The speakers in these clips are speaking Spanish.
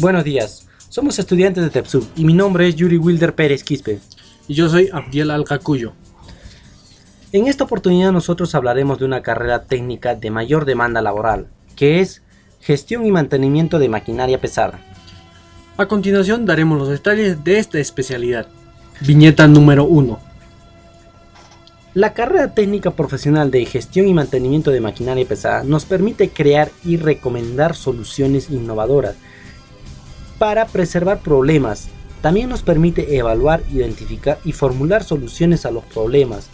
Buenos días, somos estudiantes de TEPSUB y mi nombre es Yuri Wilder Pérez Quispe. Y yo soy Abdiel Alcacuyo. En esta oportunidad nosotros hablaremos de una carrera técnica de mayor demanda laboral, que es gestión y mantenimiento de maquinaria pesada. A continuación daremos los detalles de esta especialidad. Viñeta número 1. La carrera técnica profesional de gestión y mantenimiento de maquinaria pesada nos permite crear y recomendar soluciones innovadoras para preservar problemas. También nos permite evaluar, identificar y formular soluciones a los problemas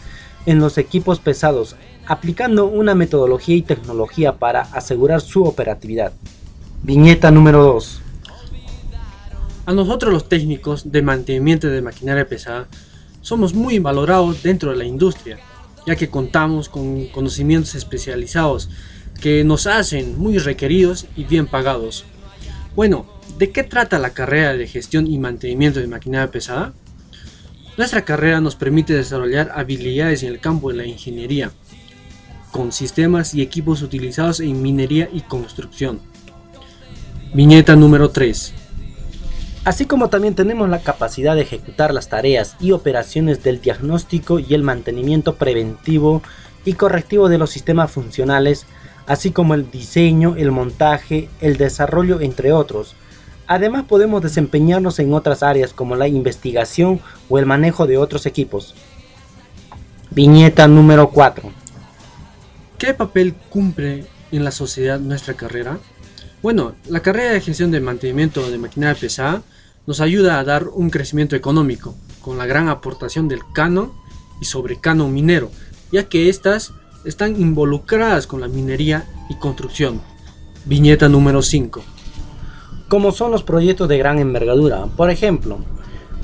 en los equipos pesados, aplicando una metodología y tecnología para asegurar su operatividad. Viñeta número 2. A nosotros los técnicos de mantenimiento de maquinaria pesada somos muy valorados dentro de la industria, ya que contamos con conocimientos especializados que nos hacen muy requeridos y bien pagados. Bueno, ¿De qué trata la carrera de gestión y mantenimiento de maquinaria pesada? Nuestra carrera nos permite desarrollar habilidades en el campo de la ingeniería, con sistemas y equipos utilizados en minería y construcción. Viñeta número 3. Así como también tenemos la capacidad de ejecutar las tareas y operaciones del diagnóstico y el mantenimiento preventivo y correctivo de los sistemas funcionales, así como el diseño, el montaje, el desarrollo, entre otros, Además podemos desempeñarnos en otras áreas como la investigación o el manejo de otros equipos. Viñeta número 4. ¿Qué papel cumple en la sociedad nuestra carrera? Bueno, la carrera de gestión de mantenimiento de maquinaria pesada nos ayuda a dar un crecimiento económico con la gran aportación del canon y sobrecano minero, ya que estas están involucradas con la minería y construcción. Viñeta número 5 como son los proyectos de gran envergadura, por ejemplo,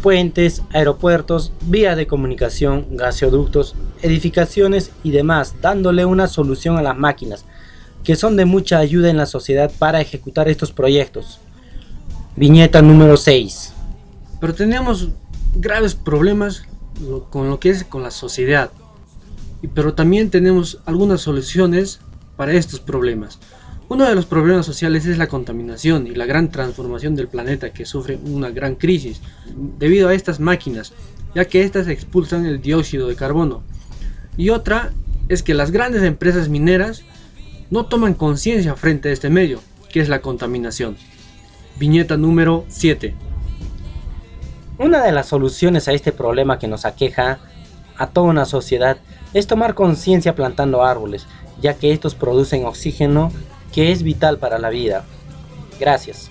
puentes, aeropuertos, vías de comunicación, gasoductos, edificaciones y demás, dándole una solución a las máquinas, que son de mucha ayuda en la sociedad para ejecutar estos proyectos. Viñeta número 6. Pero tenemos graves problemas con lo que es con la sociedad, pero también tenemos algunas soluciones para estos problemas. Uno de los problemas sociales es la contaminación y la gran transformación del planeta que sufre una gran crisis debido a estas máquinas, ya que éstas expulsan el dióxido de carbono. Y otra es que las grandes empresas mineras no toman conciencia frente a este medio, que es la contaminación. Viñeta número 7. Una de las soluciones a este problema que nos aqueja a toda una sociedad es tomar conciencia plantando árboles, ya que estos producen oxígeno que es vital para la vida. Gracias.